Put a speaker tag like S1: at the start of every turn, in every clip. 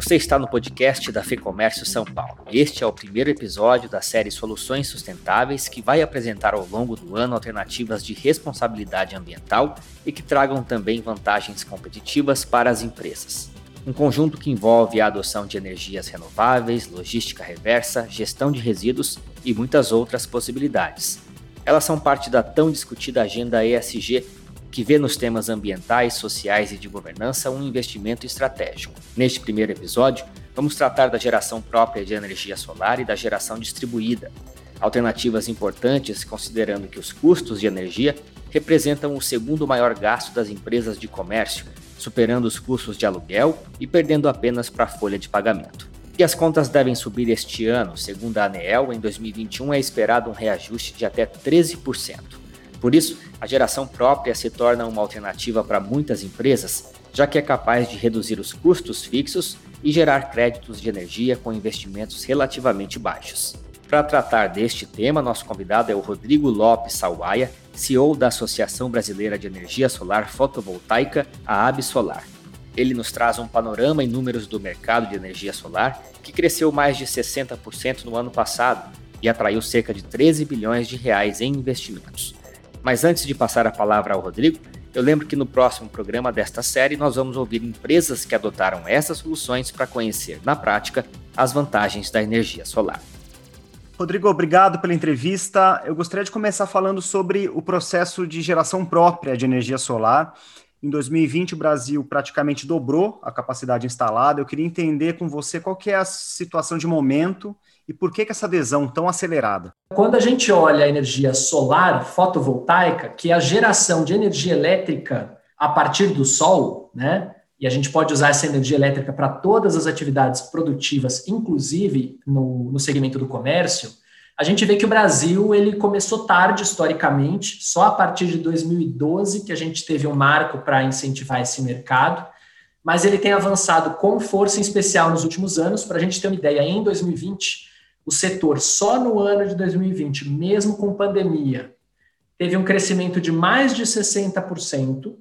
S1: Você está no podcast da FEComércio São Paulo. Este é o primeiro episódio da série Soluções Sustentáveis, que vai apresentar ao longo do ano alternativas de responsabilidade ambiental e que tragam também vantagens competitivas para as empresas. Um conjunto que envolve a adoção de energias renováveis, logística reversa, gestão de resíduos e muitas outras possibilidades. Elas são parte da tão discutida agenda ESG que vê nos temas ambientais, sociais e de governança um investimento estratégico. Neste primeiro episódio, vamos tratar da geração própria de energia solar e da geração distribuída, alternativas importantes considerando que os custos de energia representam o segundo maior gasto das empresas de comércio, superando os custos de aluguel e perdendo apenas para a folha de pagamento. E as contas devem subir este ano, segundo a ANEEL, em 2021 é esperado um reajuste de até 13%. Por isso, a geração própria se torna uma alternativa para muitas empresas, já que é capaz de reduzir os custos fixos e gerar créditos de energia com investimentos relativamente baixos. Para tratar deste tema, nosso convidado é o Rodrigo Lopes Salwaia, CEO da Associação Brasileira de Energia Solar Fotovoltaica, a Absolar. Ele nos traz um panorama em números do mercado de energia solar, que cresceu mais de 60% no ano passado e atraiu cerca de 13 bilhões de reais em investimentos. Mas antes de passar a palavra ao Rodrigo, eu lembro que no próximo programa desta série nós vamos ouvir empresas que adotaram essas soluções para conhecer na prática as vantagens da energia solar.
S2: Rodrigo, obrigado pela entrevista. Eu gostaria de começar falando sobre o processo de geração própria de energia solar. Em 2020, o Brasil praticamente dobrou a capacidade instalada. Eu queria entender com você qual que é a situação de momento e por que, que essa adesão tão acelerada?
S3: Quando a gente olha a energia solar fotovoltaica, que é a geração de energia elétrica a partir do sol, né? E a gente pode usar essa energia elétrica para todas as atividades produtivas, inclusive no, no segmento do comércio. A gente vê que o Brasil ele começou tarde historicamente, só a partir de 2012 que a gente teve um marco para incentivar esse mercado, mas ele tem avançado com força em especial nos últimos anos. Para a gente ter uma ideia, em 2020 o setor só no ano de 2020, mesmo com pandemia, teve um crescimento de mais de 60%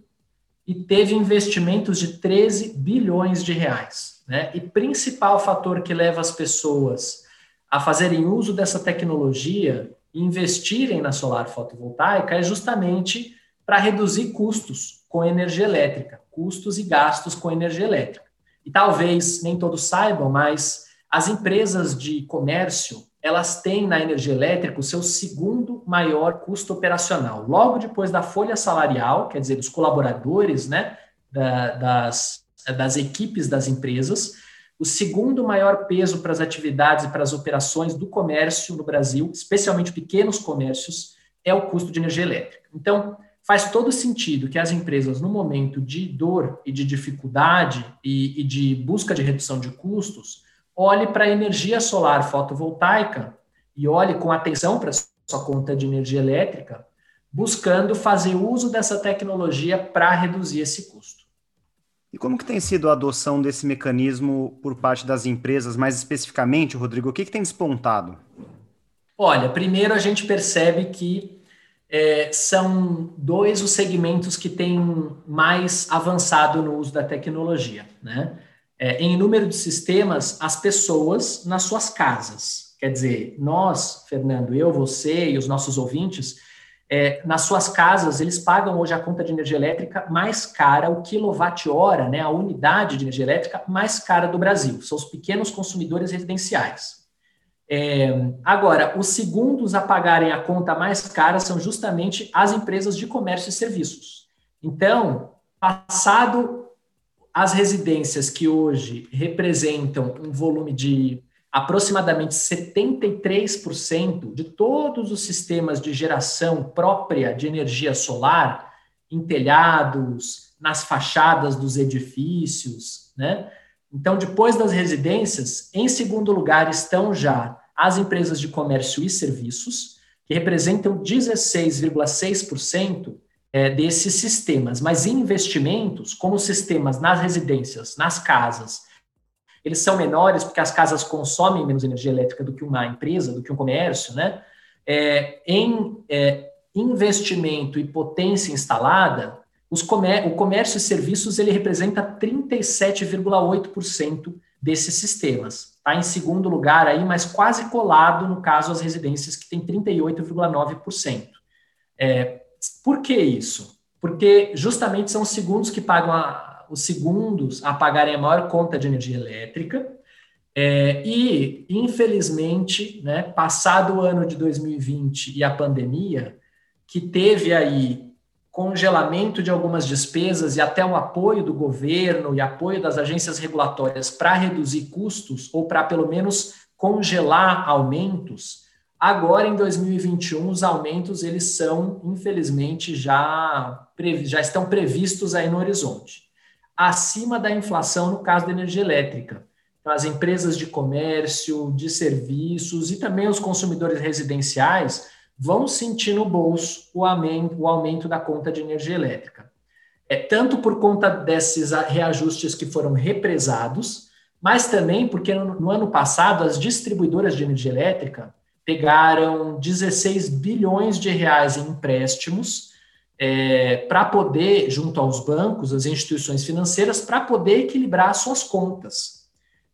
S3: e teve investimentos de 13 bilhões de reais. Né? E principal fator que leva as pessoas a fazerem uso dessa tecnologia e investirem na solar fotovoltaica é justamente para reduzir custos com energia elétrica, custos e gastos com energia elétrica. E talvez nem todos saibam, mas as empresas de comércio, elas têm na energia elétrica o seu segundo maior custo operacional. Logo depois da folha salarial, quer dizer, dos colaboradores, né, da, das, das equipes das empresas, o segundo maior peso para as atividades e para as operações do comércio no Brasil, especialmente pequenos comércios, é o custo de energia elétrica. Então, faz todo sentido que as empresas, no momento de dor e de dificuldade e, e de busca de redução de custos, olhe para a energia solar fotovoltaica e olhe com atenção para a sua conta de energia elétrica, buscando fazer uso dessa tecnologia para reduzir esse custo.
S2: E como que tem sido a adoção desse mecanismo por parte das empresas, mais especificamente, Rodrigo? O que, que tem despontado?
S3: Olha, primeiro a gente percebe que é, são dois os segmentos que têm mais avançado no uso da tecnologia, né? É, em número de sistemas as pessoas nas suas casas. Quer dizer, nós, Fernando, eu, você e os nossos ouvintes, é, nas suas casas, eles pagam hoje a conta de energia elétrica mais cara, o quilowatt-hora, né, a unidade de energia elétrica mais cara do Brasil. São os pequenos consumidores residenciais. É, agora, os segundos a pagarem a conta mais cara são justamente as empresas de comércio e serviços. Então, passado as residências que hoje representam um volume de aproximadamente 73% de todos os sistemas de geração própria de energia solar em telhados, nas fachadas dos edifícios, né? Então, depois das residências, em segundo lugar estão já as empresas de comércio e serviços, que representam 16,6% é, desses sistemas. Mas investimentos, como sistemas nas residências, nas casas, eles são menores porque as casas consomem menos energia elétrica do que uma empresa, do que um comércio, né? É, em é, investimento e potência instalada, comér o comércio e serviços ele representa 37,8% desses sistemas. Está em segundo lugar aí, mas quase colado, no caso, as residências que tem 38,9%. É, por que isso? Porque justamente são os segundos que pagam a, os segundos a pagarem a maior conta de energia elétrica. É, e, infelizmente, né, passado o ano de 2020 e a pandemia, que teve aí congelamento de algumas despesas e até o apoio do governo e apoio das agências regulatórias para reduzir custos ou para pelo menos congelar aumentos, agora em 2021 os aumentos eles são infelizmente já já estão previstos aí no horizonte, acima da inflação no caso da energia elétrica. Então, as empresas de comércio, de serviços e também os consumidores residenciais vão sentir no bolso o aumento, o aumento da conta de energia elétrica. É tanto por conta desses reajustes que foram represados, mas também porque no, no ano passado as distribuidoras de energia elétrica pegaram 16 bilhões de reais em empréstimos é, para poder, junto aos bancos, as instituições financeiras, para poder equilibrar suas contas.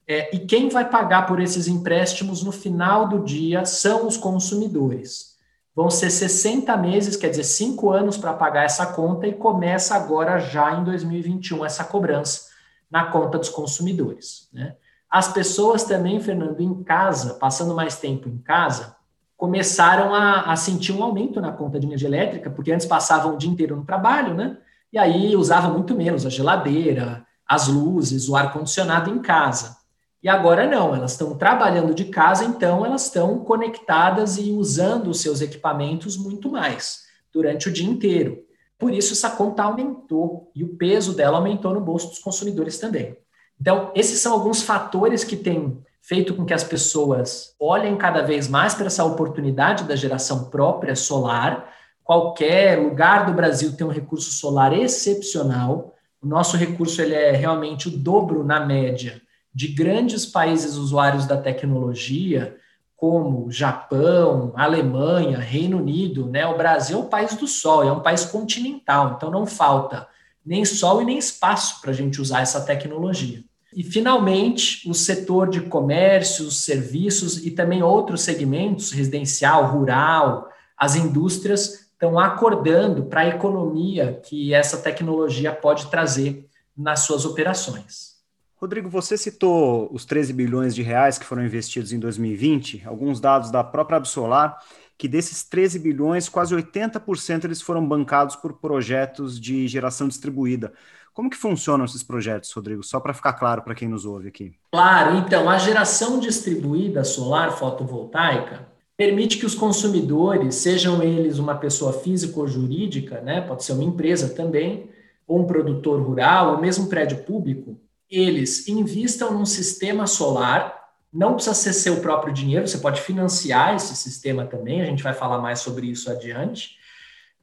S3: É, e quem vai pagar por esses empréstimos no final do dia são os consumidores. Vão ser 60 meses, quer dizer, cinco anos para pagar essa conta e começa agora, já em 2021, essa cobrança na conta dos consumidores. Né? As pessoas também, Fernando, em casa, passando mais tempo em casa, começaram a, a, sentir um aumento na conta de energia elétrica, porque antes passavam o dia inteiro no trabalho, né? E aí usava muito menos a geladeira, as luzes, o ar-condicionado em casa. E agora não, elas estão trabalhando de casa, então elas estão conectadas e usando os seus equipamentos muito mais durante o dia inteiro. Por isso, essa conta aumentou e o peso dela aumentou no bolso dos consumidores também. Então, esses são alguns fatores que têm feito com que as pessoas olhem cada vez mais para essa oportunidade da geração própria solar. Qualquer lugar do Brasil tem um recurso solar excepcional. O nosso recurso ele é realmente o dobro na média de grandes países usuários da tecnologia, como Japão, Alemanha, Reino Unido, né? O Brasil é o país do sol, é um país continental, então não falta nem sol e nem espaço para a gente usar essa tecnologia. E, finalmente, o setor de comércio, serviços e também outros segmentos, residencial, rural, as indústrias, estão acordando para a economia que essa tecnologia pode trazer nas suas operações.
S2: Rodrigo, você citou os 13 bilhões de reais que foram investidos em 2020, alguns dados da própria Absolar, que desses 13 bilhões, quase 80% eles foram bancados por projetos de geração distribuída. Como que funcionam esses projetos, Rodrigo? Só para ficar claro para quem nos ouve aqui.
S3: Claro, então, a geração distribuída solar fotovoltaica permite que os consumidores, sejam eles uma pessoa física ou jurídica, né, pode ser uma empresa também, ou um produtor rural, ou mesmo um prédio público, eles investam num sistema solar, não precisa ser seu próprio dinheiro, você pode financiar esse sistema também, a gente vai falar mais sobre isso adiante.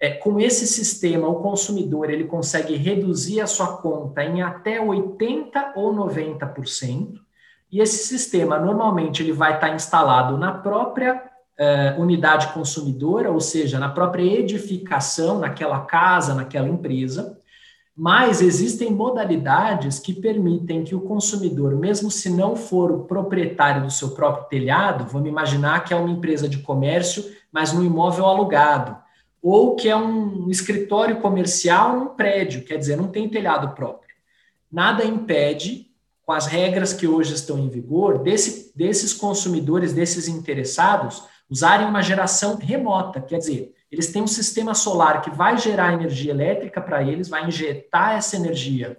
S3: É, com esse sistema, o consumidor ele consegue reduzir a sua conta em até 80% ou 90%, e esse sistema, normalmente, ele vai estar instalado na própria é, unidade consumidora, ou seja, na própria edificação, naquela casa, naquela empresa, mas existem modalidades que permitem que o consumidor, mesmo se não for o proprietário do seu próprio telhado, vamos imaginar que é uma empresa de comércio, mas no imóvel alugado, ou que é um escritório comercial num prédio, quer dizer, não tem telhado próprio. Nada impede, com as regras que hoje estão em vigor, desse, desses consumidores, desses interessados, usarem uma geração remota, quer dizer, eles têm um sistema solar que vai gerar energia elétrica para eles, vai injetar essa energia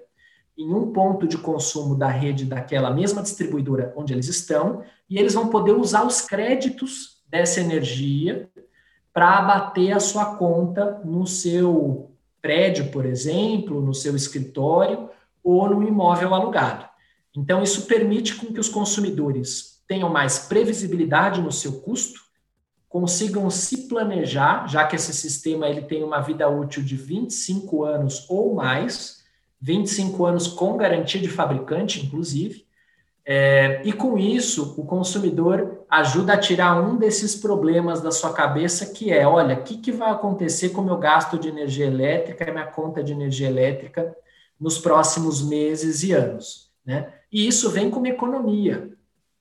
S3: em um ponto de consumo da rede daquela mesma distribuidora onde eles estão, e eles vão poder usar os créditos dessa energia para abater a sua conta no seu prédio, por exemplo, no seu escritório ou no imóvel alugado. Então, isso permite com que os consumidores tenham mais previsibilidade no seu custo, consigam se planejar, já que esse sistema ele tem uma vida útil de 25 anos ou mais, 25 anos com garantia de fabricante, inclusive, é, e com isso o consumidor ajuda a tirar um desses problemas da sua cabeça, que é, olha, o que, que vai acontecer com o meu gasto de energia elétrica e minha conta de energia elétrica nos próximos meses e anos. né? E isso vem como economia,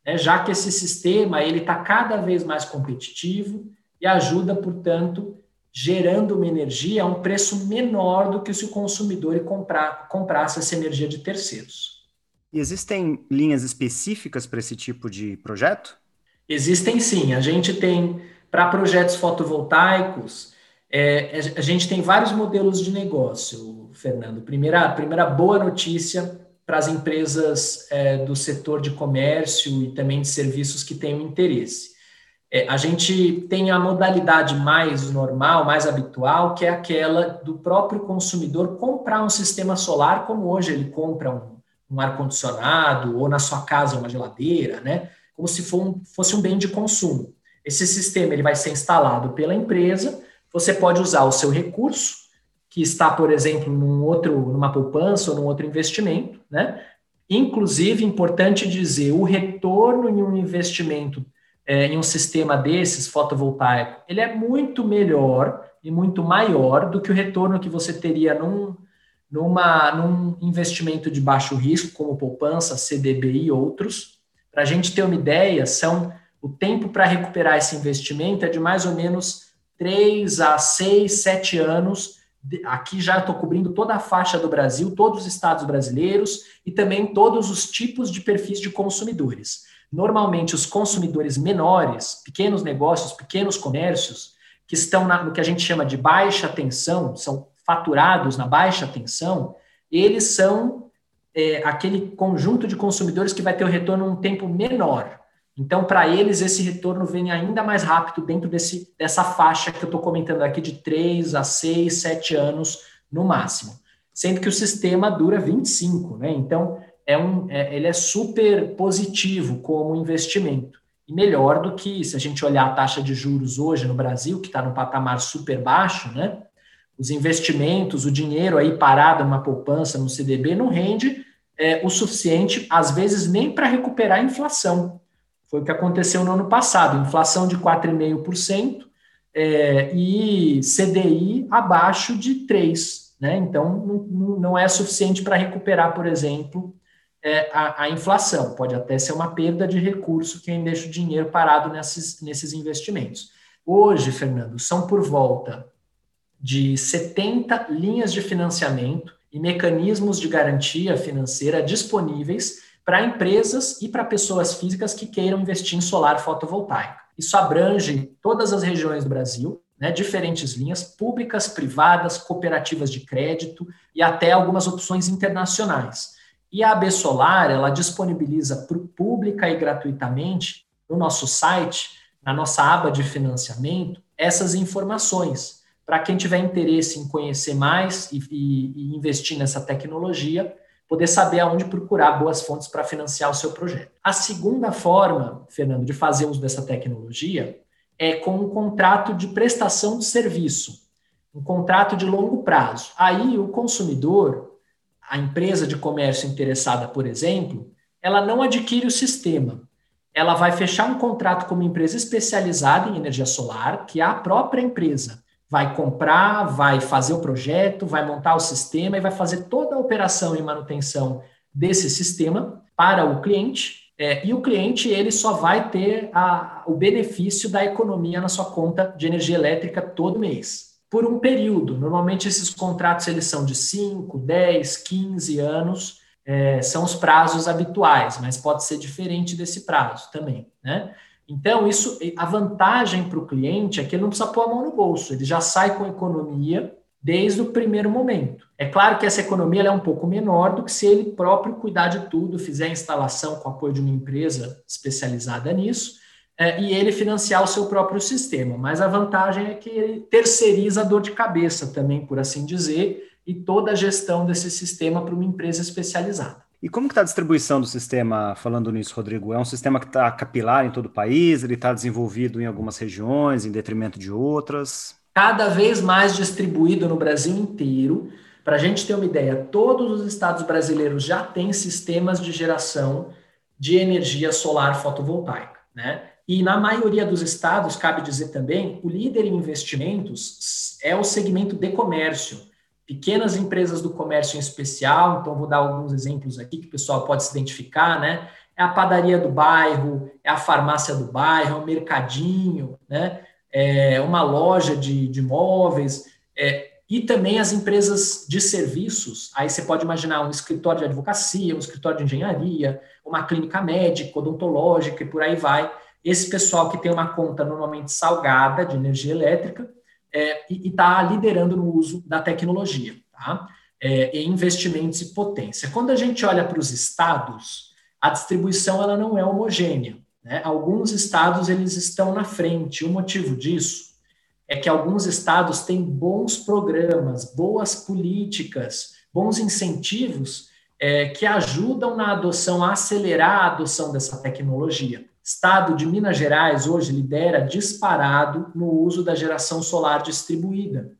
S3: né? já que esse sistema ele está cada vez mais competitivo e ajuda, portanto, gerando uma energia a um preço menor do que se o consumidor comprar, comprasse essa energia de terceiros.
S2: E existem linhas específicas para esse tipo de projeto?
S3: Existem sim. A gente tem, para projetos fotovoltaicos, é, a gente tem vários modelos de negócio, Fernando. Primeira, primeira boa notícia para as empresas é, do setor de comércio e também de serviços que tenham interesse. É, a gente tem a modalidade mais normal, mais habitual, que é aquela do próprio consumidor comprar um sistema solar, como hoje ele compra um, um ar-condicionado ou na sua casa uma geladeira, né? Como se for um, fosse um bem de consumo. Esse sistema ele vai ser instalado pela empresa, você pode usar o seu recurso, que está, por exemplo, num outro, numa poupança ou num outro investimento, né? Inclusive, importante dizer, o retorno em um investimento é, em um sistema desses fotovoltaico, ele é muito melhor e muito maior do que o retorno que você teria num, numa, num investimento de baixo risco, como poupança, CDB e outros. Para a gente ter uma ideia, são o tempo para recuperar esse investimento é de mais ou menos 3 a 6, 7 anos. Aqui já estou cobrindo toda a faixa do Brasil, todos os estados brasileiros e também todos os tipos de perfis de consumidores. Normalmente, os consumidores menores, pequenos negócios, pequenos comércios, que estão na, no que a gente chama de baixa tensão, são faturados na baixa tensão, eles são é, aquele conjunto de consumidores que vai ter o retorno um tempo menor. Então, para eles, esse retorno vem ainda mais rápido dentro desse, dessa faixa que eu estou comentando aqui de 3 a 6, 7 anos no máximo. Sendo que o sistema dura 25, né? Então, é um, é, ele é super positivo como investimento. E melhor do que, se a gente olhar a taxa de juros hoje no Brasil, que está num patamar super baixo, né? Os investimentos, o dinheiro aí parado numa poupança, no CDB, não rende é, o suficiente, às vezes, nem para recuperar a inflação. Foi o que aconteceu no ano passado, inflação de 4,5% é, e CDI abaixo de 3%. Né? Então, não, não é suficiente para recuperar, por exemplo, é, a, a, inflação. Pode até ser uma perda de recurso quem deixa o dinheiro parado nesses, nesses investimentos. Hoje, Fernando, são por volta de 70 linhas de financiamento e mecanismos de garantia financeira disponíveis para empresas e para pessoas físicas que queiram investir em solar fotovoltaico. Isso abrange todas as regiões do Brasil, né, diferentes linhas públicas, privadas, cooperativas de crédito e até algumas opções internacionais. E a AB Solar, ela disponibiliza pública e gratuitamente no nosso site, na nossa aba de financiamento, essas informações para quem tiver interesse em conhecer mais e, e, e, investir nessa tecnologia, poder saber aonde procurar boas fontes para financiar o seu projeto. A segunda forma, Fernando, de fazer uso dessa tecnologia é com um contrato de prestação de serviço, um contrato de longo prazo. Aí o consumidor, a empresa de comércio interessada, por exemplo, ela não adquire o sistema. Ela vai fechar um contrato com uma empresa especializada em energia solar, que é a própria empresa vai comprar, vai fazer o projeto, vai montar o sistema e vai fazer toda a operação e manutenção desse sistema para o cliente. É, e o cliente ele só vai ter a, o benefício da economia na sua conta de energia elétrica todo mês. Por um período. Normalmente esses contratos eles são de 5, 10, 15 anos, é, são os prazos habituais, mas pode ser diferente desse prazo também. Né? Então, isso, a vantagem para o cliente é que ele não precisa pôr a mão no bolso, ele já sai com economia desde o primeiro momento. É claro que essa economia é um pouco menor do que se ele próprio cuidar de tudo, fizer a instalação com apoio de uma empresa especializada nisso, é, e ele financiar o seu próprio sistema. Mas a vantagem é que ele terceiriza a dor de cabeça também, por assim dizer, e toda a gestão desse sistema para uma empresa especializada.
S2: E como que está a distribuição do sistema, falando nisso, Rodrigo? É um sistema que está capilar em todo o país? Ele está desenvolvido em algumas regiões, em detrimento de outras?
S3: Cada vez mais distribuído no Brasil inteiro. Para a gente ter uma ideia, todos os estados brasileiros já têm sistemas de geração de energia solar fotovoltaica, né? E na maioria dos estados, cabe dizer também, o líder em investimentos é o segmento de comércio pequenas empresas do comércio em especial, então vou dar alguns exemplos aqui que o pessoal pode se identificar, né? É a padaria do bairro, é a farmácia do bairro, é o mercadinho, né? É uma loja de, de móveis, é, e também as empresas de serviços. Aí você pode imaginar um escritório de advocacia, um escritório de engenharia, uma clínica médica, odontológica e por aí vai. Esse pessoal que tem uma conta normalmente salgada de energia elétrica é, e está liderando no uso da tecnologia, tá? É, em investimentos e potência. Quando a gente olha para os estados, a distribuição ela não é homogênea. Né? Alguns estados eles estão na frente. O motivo disso é que alguns estados têm bons programas, boas políticas, bons incentivos é, que ajudam na adoção, a acelerar a adoção dessa tecnologia. Estado de Minas Gerais hoje lidera disparado no uso da geração solar distribuída.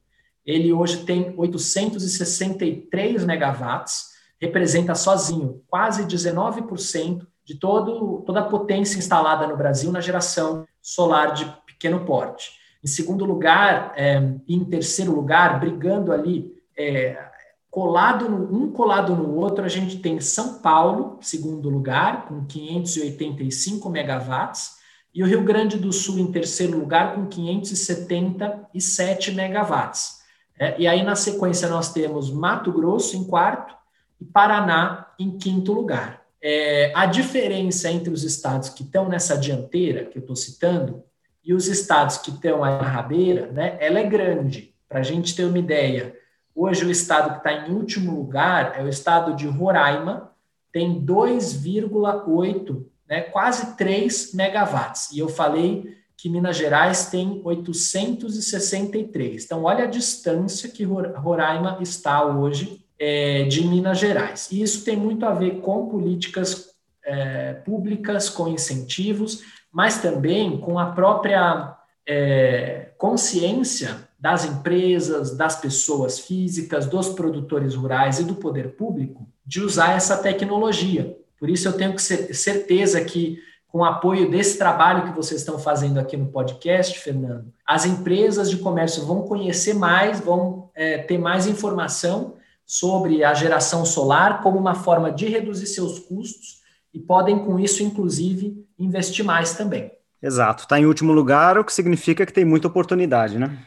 S3: Ele hoje tem 863 megawatts, representa sozinho quase 19% de todo, toda a potência instalada no Brasil na geração solar de pequeno porte. Em segundo lugar, é, em terceiro lugar, brigando ali, é, colado no, um colado no outro, a gente tem São Paulo, segundo lugar, com 585 megawatts, e o Rio Grande do Sul em terceiro lugar, com 577 megawatts. É, e aí, na sequência, nós temos Mato Grosso em quarto e Paraná em quinto lugar. É, a diferença entre os estados que estão nessa dianteira, que eu estou citando, e os estados que estão aí na rabeira, né, ela é grande. Para a gente ter uma ideia, hoje o estado que está em último lugar é o estado de Roraima, tem 2,8, né, quase 3 megawatts. E eu falei que Minas Gerais tem 863. Então, olha a distância que Roraima está hoje é, de Minas Gerais. E isso tem muito a ver com políticas é, públicas, com incentivos, mas também com a própria é, consciência das empresas, das pessoas físicas, dos produtores rurais e do poder público de usar essa tecnologia. Por isso, eu tenho que ser certeza que, com o apoio desse trabalho que vocês estão fazendo aqui no podcast, Fernando, as empresas de comércio vão conhecer mais, vão é, ter mais informação sobre a geração solar como uma forma de reduzir seus custos e podem, com isso, inclusive, investir mais também.
S2: Exato. Está em último lugar, o que significa que tem muita oportunidade, né?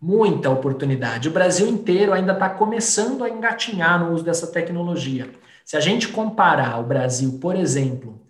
S3: Muita oportunidade. O Brasil inteiro ainda está começando a engatinhar no uso dessa tecnologia. Se a gente comparar o Brasil, por exemplo,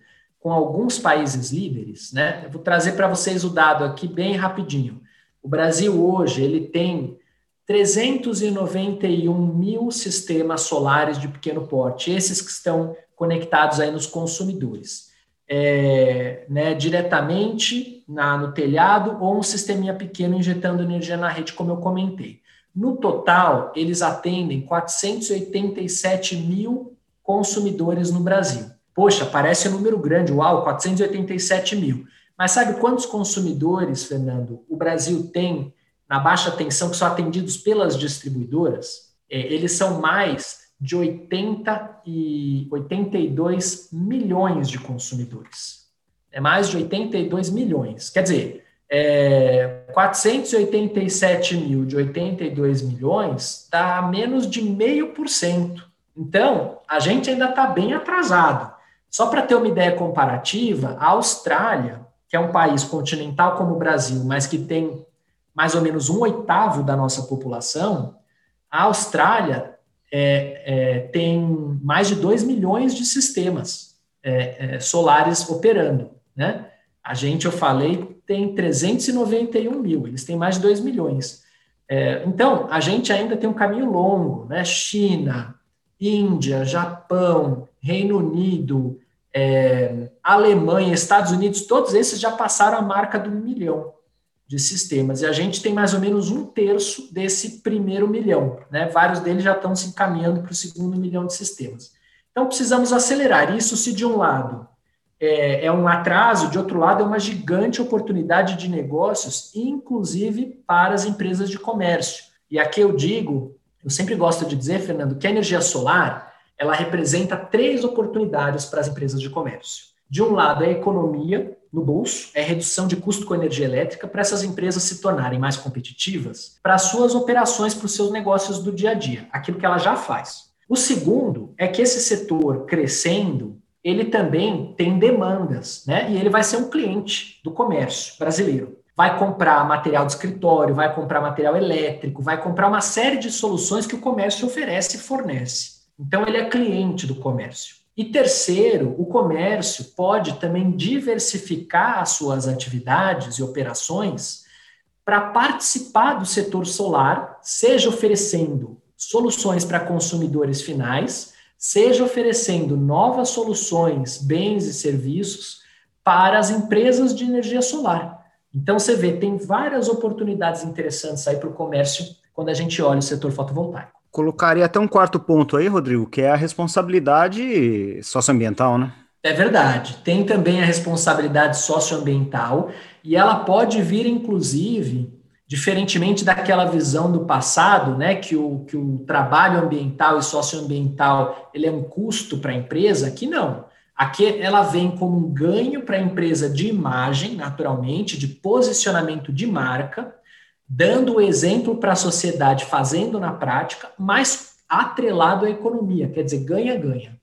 S3: com alguns países líderes, né? Eu vou trazer para vocês o dado aqui bem rapidinho. O Brasil hoje ele tem 391 mil sistemas solares de pequeno porte, esses que estão conectados aí nos consumidores. É, né, diretamente na, no telhado ou um sisteminha pequeno injetando energia na rede, como eu comentei. No total, eles atendem 487 mil consumidores no Brasil. Poxa, parece um número grande, uau, 487 mil. Mas sabe quantos consumidores, Fernando, o Brasil tem na baixa tensão que são atendidos pelas distribuidoras? É, eles são mais de 80 e 82 milhões de consumidores. É mais de 82 milhões. Quer dizer, é, 487 mil de 82 milhões dá menos de meio por cento. Então, a gente ainda está bem atrasado. Só para ter uma ideia comparativa, a Austrália, que é um país continental como o Brasil, mas que tem mais ou menos um oitavo da nossa população, a Austrália é, é, tem mais de 2 milhões de sistemas é, é, solares operando. Né? A gente, eu falei, tem 391 mil, eles têm mais de 2 milhões. É, então, a gente ainda tem um caminho longo, né? China, Índia, Japão, Reino Unido, é, Alemanha, Estados Unidos, todos esses já passaram a marca do milhão de sistemas. E a gente tem mais ou menos um terço desse primeiro milhão. Né? Vários deles já estão se encaminhando para o segundo milhão de sistemas. Então, precisamos acelerar. Isso, se de um lado é, é um atraso, de outro lado, é uma gigante oportunidade de negócios, inclusive para as empresas de comércio. E aqui eu digo, eu sempre gosto de dizer, Fernando, que a energia solar ela representa três oportunidades para as empresas de comércio. De um lado, é a economia, no bolso, é redução de custo com energia elétrica para essas empresas se tornarem mais competitivas para suas operações, para os seus negócios do dia a dia, aquilo que ela já faz. O segundo é que esse setor crescendo, ele também tem demandas, né? E ele vai ser um cliente do comércio brasileiro. Vai comprar material de escritório, vai comprar material elétrico, vai comprar uma série de soluções que o comércio oferece e fornece. Então, ele é cliente do comércio. E terceiro, o comércio pode também diversificar as suas atividades e operações para participar do setor solar, seja oferecendo soluções para consumidores finais, seja oferecendo novas soluções, bens e serviços para as empresas de energia solar. Então você vê, tem várias oportunidades interessantes aí para o comércio quando a gente olha o setor fotovoltaico.
S2: Colocaria até um quarto ponto aí, Rodrigo, que é a responsabilidade socioambiental, né?
S3: É verdade. Tem também a responsabilidade socioambiental e ela pode vir, inclusive, diferentemente daquela visão do passado, né, que o, que o trabalho ambiental e socioambiental ele é um custo para a empresa, aqui não. Aqui ela vem como um ganho para a empresa de imagem, naturalmente, de posicionamento de marca, dando o exemplo para a sociedade, fazendo na prática, mas atrelado à economia, quer dizer, ganha-ganha.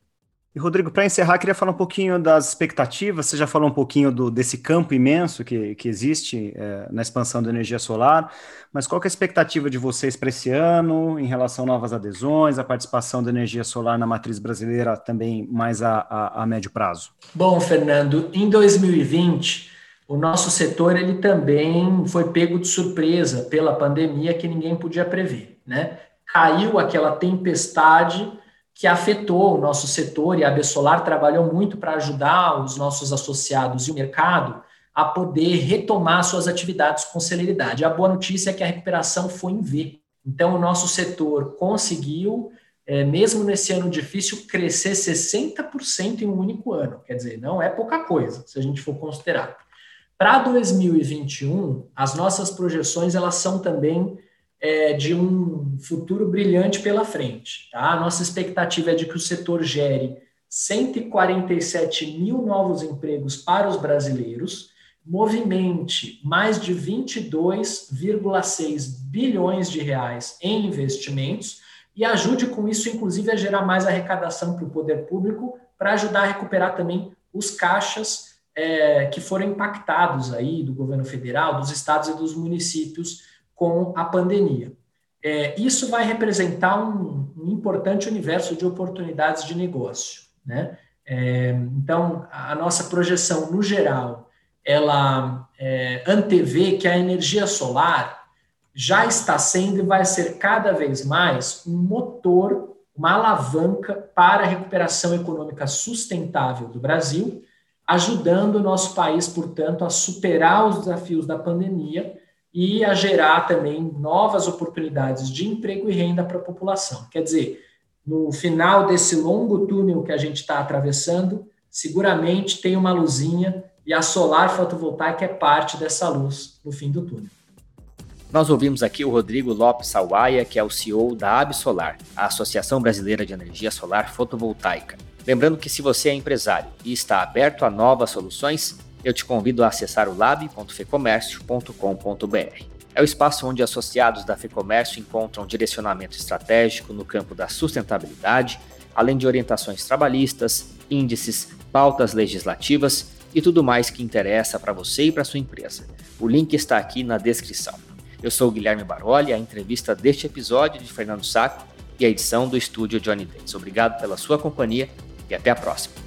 S2: E, Rodrigo, para encerrar, queria falar um pouquinho das expectativas. Você já falou um pouquinho do, desse campo imenso que, que existe é, na expansão da energia solar, mas qual é a expectativa de vocês para esse ano em relação a novas adesões, a participação da energia solar na matriz brasileira também mais a, a, a médio prazo?
S3: Bom, Fernando, em 2020 o nosso setor ele também foi pego de surpresa pela pandemia que ninguém podia prever, né? Caiu aquela tempestade que afetou o nosso setor e a Bessolar trabalhou muito para ajudar os nossos associados e o mercado a poder retomar suas atividades com celeridade. A boa notícia é que a recuperação foi em V. Então, o nosso setor conseguiu, é, mesmo nesse ano difícil, crescer 60% em um único ano. Quer dizer, não é pouca coisa, se a gente for considerar. Para 2021, as nossas projeções elas são também é, de um futuro brilhante pela frente. Tá? A nossa expectativa é de que o setor gere 147 mil novos empregos para os brasileiros, movimente mais de 22,6 bilhões de reais em investimentos e ajude com isso, inclusive, a gerar mais arrecadação para o poder público, para ajudar a recuperar também os caixas é, que foram impactados aí do governo federal, dos estados e dos municípios com a pandemia. É, isso vai representar um, um, importante universo de oportunidades de negócio. Né? É, então, a nossa projeção, no geral, ela é, antevê que a energia solar já está sendo e vai ser cada vez mais um motor, uma alavanca para a recuperação econômica sustentável do Brasil ajudando o nosso país, portanto, a superar os desafios da pandemia e a gerar também novas oportunidades de emprego e renda para a população. Quer dizer, no final desse longo túnel que a gente está atravessando, seguramente tem uma luzinha e a solar fotovoltaica é parte dessa luz no fim do túnel.
S1: Nós ouvimos aqui o Rodrigo Lopes Sawaia, que é o CEO da Absolar, a Associação Brasileira de Energia Solar Fotovoltaica. Lembrando que se você é empresário e está aberto a novas soluções, eu te convido a acessar o lab.fecomércio.com.br. É o espaço onde associados da Fecomércio encontram direcionamento estratégico no campo da sustentabilidade, além de orientações trabalhistas, índices, pautas legislativas e tudo mais que interessa para você e para sua empresa. O link está aqui na descrição. Eu sou Guilherme Baroli, a entrevista deste episódio de Fernando Saco e a edição do estúdio Johnny Days. Obrigado pela sua companhia e até a próxima.